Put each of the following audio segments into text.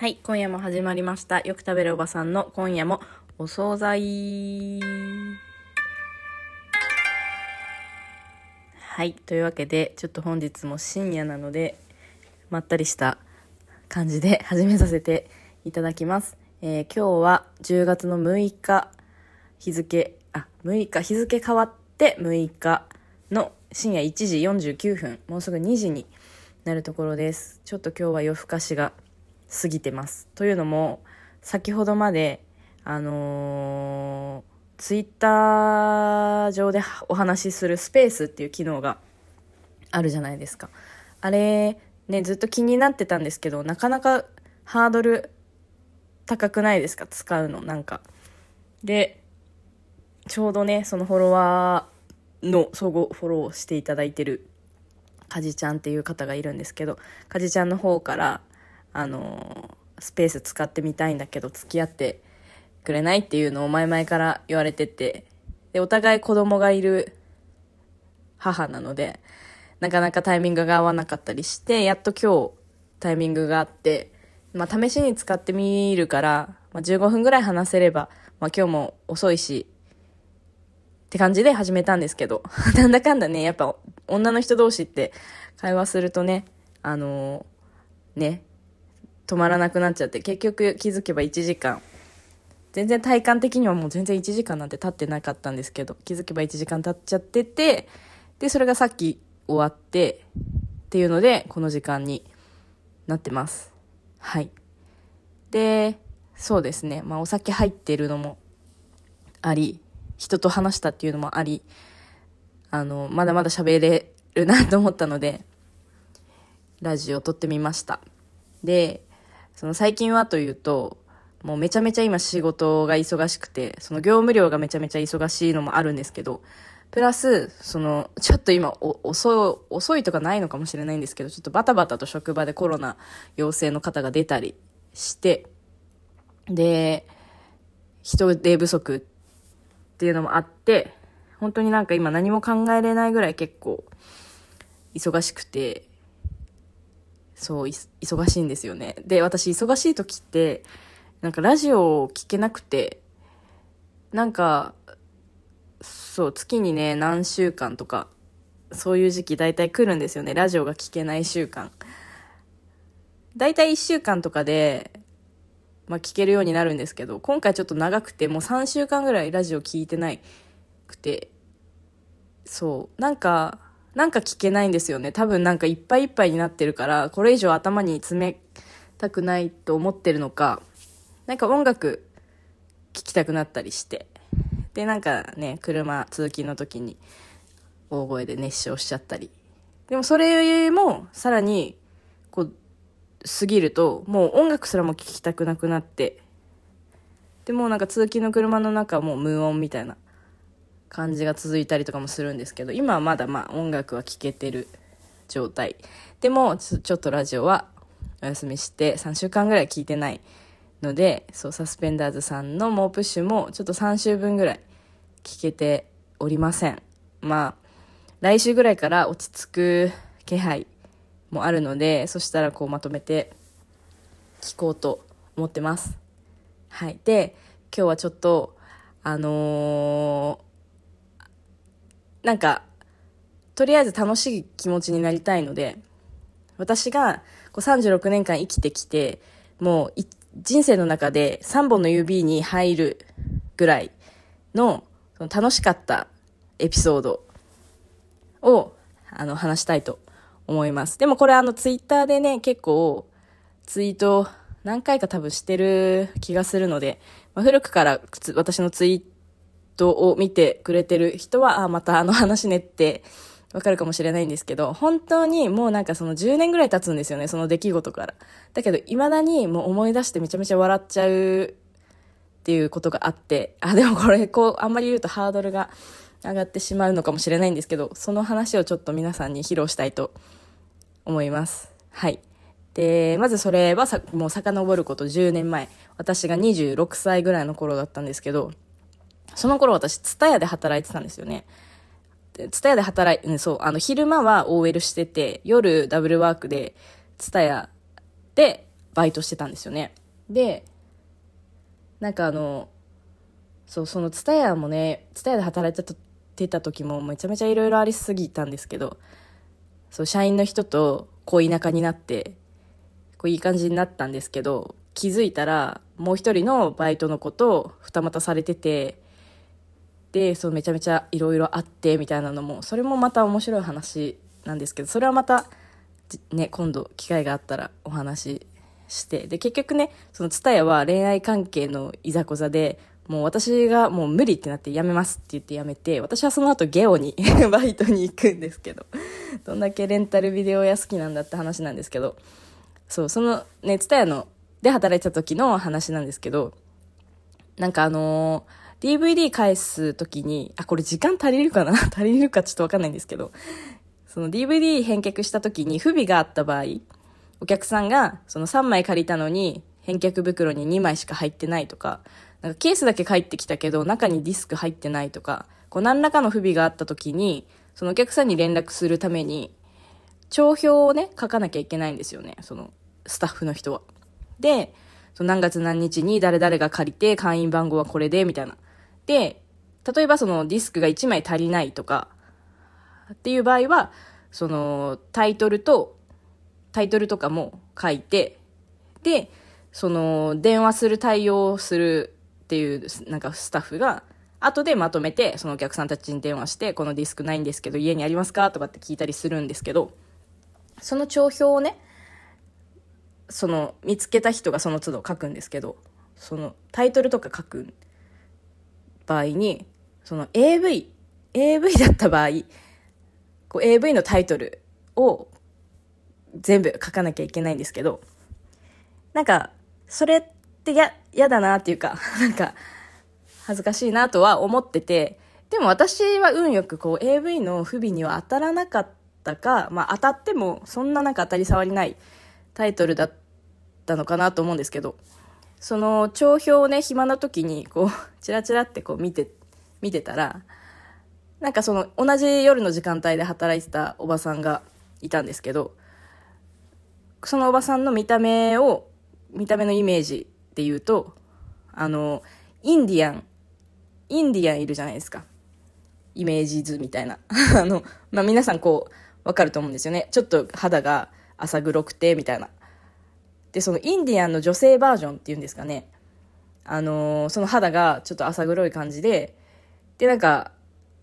はい、今夜も始まりました。よく食べるおばさんの今夜もお惣菜。はい、というわけで、ちょっと本日も深夜なので、まったりした感じで始めさせていただきます。えー今日は10月の6日、日付、あ、6日、日付変わって6日の深夜1時49分、もうすぐ2時になるところです。ちょっと今日は夜更かしが過ぎてます。というのも、先ほどまで、あのーツイッター上でお話しするスペースっていう機能があるじゃないですか。あれ、ね、ずっと気になってたんですけど、なかなかハードル高くないですか？使うの、なんか。で、ちょうどね、そのフォロワーの相互フォローしていただいてるかじちゃんっていう方がいるんですけど、かじちゃんの方から、あのスペース使ってみたいんだけど付き合ってくれないっていうのを前々から言われてて、で、お互い子供がいる母なので、なかなかタイミングが合わなかったりして、やっと今日タイミングがあって、まあ試しに使ってみるから、まあ、15分ぐらい話せれば、まあ今日も遅いし、って感じで始めたんですけど、なんだかんだね、やっぱ女の人同士って会話するとね、あのーね、止まらなくなっちゃって、結局気づけば1時間。全然体感的にはもう全然1時間なんて経ってなかったんですけど、気づけば1時間経っちゃってて、で、それがさっき終わって、っていうので、この時間になってます。はい。で、そうですね。まあお酒入ってるのもあり、人と話したっていうのもあり、あの、まだまだ喋れるなと思ったので、ラジオ撮ってみました。で、その最近はというと、もうめちゃめちゃ今仕事が忙しくて、その業務量がめちゃめちゃ忙しいのもあるんですけど、プラス、その、ちょっと今遅、遅いとかないのかもしれないんですけど、ちょっとバタバタと職場でコロナ陽性の方が出たりして、で、人手不足っていうのもあって、本当になんか今何も考えれないぐらい結構忙しくて、そう、忙しいんですよね。で、私忙しい時って、なんかラジオを聞けなくて、なんか、そう、月にね、何週間とか、そういう時期大体来るんですよね。ラジオが聞けない週間。大体1週間とかで、まあ聞けるようになるんですけど、今回ちょっと長くて、もう3週間ぐらいラジオ聞いてないくて、そう、なんか、なんか聞けないんですよね。多分なんかいっぱいいっぱいになってるから、これ以上頭に詰めたくないと思ってるのか、なんか音楽聴きたくなったりして。で、なんかね、車、通勤の時に大声で熱唱しちゃったり。でもそれもさらに、こう、過ぎると、もう音楽すらも聴きたくなくなって、でもうなんか通勤の車の中もう無音みたいな感じが続いたりとかもするんですけど、今はまだまあ音楽は聴けてる状態。でもちょ、ちょっとラジオはお休みして3週間ぐらい聞いてないので、そう、サスペンダーズさんの猛プッシュもちょっと3週分ぐらい聞けておりません。まあ、来週ぐらいから落ち着く気配もあるので、そしたらこうまとめて聞こうと思ってます。はい。で、今日はちょっと、あのーなんか、とりあえず楽しい気持ちになりたいので、私がこう36年間生きてきて、もう人生の中で3本の指に入るぐらいのその楽しかったエピソードをあの話したいと思います。でもこれあのツイッターでね、結構ツイート何回か多分してる気がするので、まあ、古くから私のツイートを見てくれてる人は、あ、またあの話ねってわかるかもしれないんですけど、本当にもうなんかその10年ぐらい経つんですよね、その出来事から。だけど未だにもう思い出してめちゃめちゃ笑っちゃうっていうことがあって、あ、でもこれこう、あんまり言うとハードルが上がってしまうのかもしれないんですけど、その話をちょっと皆さんに披露したいと思います。はい。で、まずそれはさ、もう遡ること10年前。私が26歳ぐらいの頃だったんですけど、その頃私、ツタヤで働いてたんですよね。ツタヤで働いて、そう、あの、昼間は OL してて、夜ダブルワークで、ツタヤでバイトしてたんですよね。で、なんかあの、そう、そのツタヤもね、ツタヤで働いてた時もめちゃめちゃいろいろありすぎたんですけど、そう、社員の人と恋仲になって、こういい感じになったんですけど、気づいたら、もう一人のバイトの子と二股されてて、で、そうめちゃめちゃいろいろあってみたいなのも、それもまた面白い話なんですけど、それはまた、ね、今度機会があったらお話しして、で、結局ね、そのツタヤは恋愛関係のいざこざで、もう私がもう無理ってなってやめますって言ってやめて、私はその後ゲオに バイトに行くんですけど、どんだけレンタルビデオ屋好きなんだって話なんですけど、そう、そのね、ツタヤの、で働いてた時の話なんですけど、なんかあのー、DVD 返す時に、あ、これ時間足りるかな？足りるかちょっとわかんないんですけど、その DVD 返却した時に不備があった場合、お客さんがその3枚借りたのに返却袋に2枚しか入ってないとか、なんかケースだけ返ってきたけど中にディスク入ってないとか、こう何らかの不備があった時に、そのお客さんに連絡するために、帳票をね、書かなきゃいけないんですよね、そのスタッフの人は。で、何月何日に誰々が借りて会員番号はこれで、みたいな。で、例えばそのディスクが1枚足りないとか、っていう場合は、そのタイトルとタイトルとかも書いて、で、その、電話する対応するっていう、なんかスタッフが、後でまとめて、そのお客さんたちに電話して、このディスクないんですけど、家にありますかとかって聞いたりするんですけど、その帳票をね、その、見つけた人がその都度書くんですけど、その、タイトルとか書く場合に、その AV、AV だった場合、こう AV のタイトルを全部書かなきゃいけないんですけど、なんか、それってや、嫌だなっていうか、なんか、恥ずかしいなとは思ってて、でも私は運よくこう AV の不備には当たらなかったか、まあ当たってもそんななんか当たり障りないタイトルだったのかなと思うんですけど、その帳票をね、暇な時にこう、チラチラってこう見て、見てたら、なんかその同じ夜の時間帯で働いてたおばさんがいたんですけど、そのおばさんの見た目を、見た目のイメージで言うと、あの、インディアン、インディアンいるじゃないですか。イメージ図みたいな。あの、まあ、皆さんこう、わかると思うんですよね。ちょっと肌が浅黒くて、みたいな。で、そのインディアンの女性バージョンっていうんですかね。あのー、その肌がちょっと浅黒い感じで、で、なんか、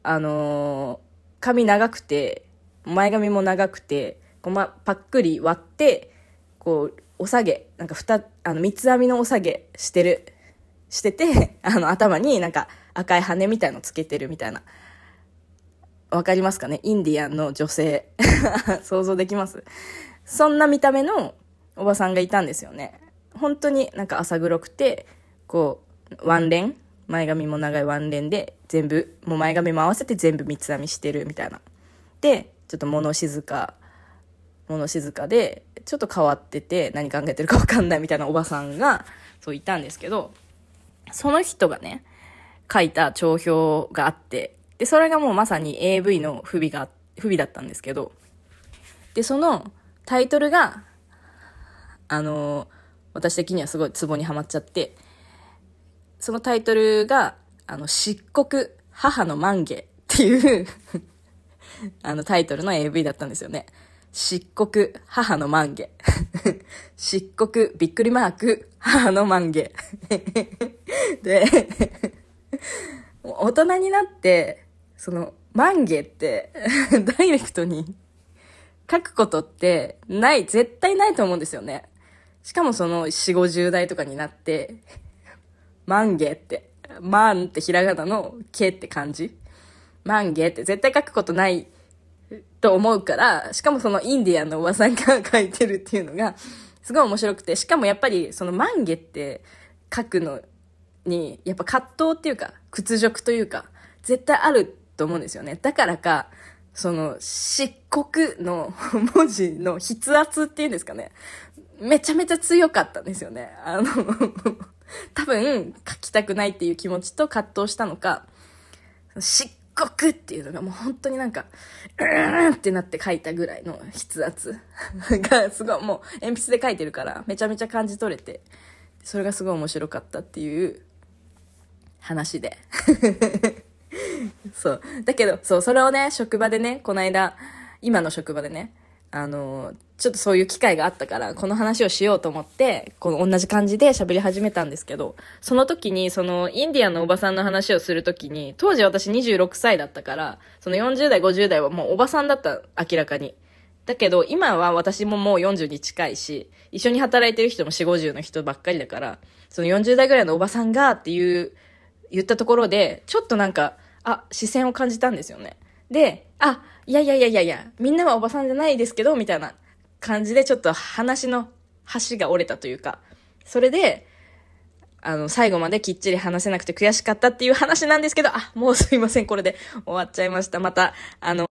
あのー、髪長くて、前髪も長くて、こうま、パックリ割って、こう、お下げ、なんか二、あの、三つ編みのお下げしてる、してて、あの、頭になんか赤い羽みたいのつけてるみたいな。わかりますかね？インディアンの女性。想像できます？そんな見た目のおばさんがいたんですよね。本当になんか朝黒くて、こう、ワンレン？前髪も長いワンレンで、全部、もう前髪も合わせて全部三つ編みしてるみたいな。で、ちょっと物静か物静かで、ちょっと変わってて、何考えてるかわかんないみたいなおばさんが、そういたんですけど、その人がね、書いた帳票があって、で、それがもうまさに AV の不備が、不備だったんですけど、で、そのタイトルが、あの私的にはすごいツボにはまっちゃって、そのタイトルが、あの、漆黒母の満月っていう あのタイトルの AV だったんですよね。漆黒、母の満月。漆黒、びっくりマーク、母の満月。で、大人になって、その、満月ってダイレクトに書くことってない、絶対ないと思うんですよね。しかもその4、50代とかになって、満月って、万ってひらがなのけって感じ。満月って絶対書くことないと思うから、しかもそのインディアンのおばさんが書いてるっていうのが、すごい面白くて、しかもやっぱりその満月って書くのに、やっぱ葛藤っていうか、屈辱というか、絶対あると思うんですよね。だからか、その、漆黒の文字の筆圧っていうんですかね。めちゃめちゃ強かったんですよね。あの 多分、書きたくないっていう気持ちと葛藤したのか、漆獄っていうのがもう本当になんか、うーんってなって書いたぐらいの筆圧がすごいもう鉛筆で書いてるからめちゃめちゃ感じ取れて、それがすごい面白かったっていう話で。そう。だけど、そう、それをね、職場でね、この間、今の職場でね、あの、ちょっとそういう機会があったから、この話をしようと思って、この同じ感じで喋り始めたんですけど、その時に、その、インディアンのおばさんの話をする時に、当時私26歳だったから、その40代、50代はもうおばさんだった、明らかに。だけど、今は私ももう40に近いし、一緒に働いてる人も4、50の人ばっかりだから、その40代ぐらいのおばさんがっていう、言ったところで、ちょっとなんか、あ、視線を感じたんですよね。で、あ、いやいやいやいやいや、みんなはおばさんじゃないですけど、みたいな感じでちょっと話の橋が折れたというか、それで、あの、最後まできっちり話せなくて悔しかったっていう話なんですけど、あ、もうすいません、これで終わっちゃいました。また、あの、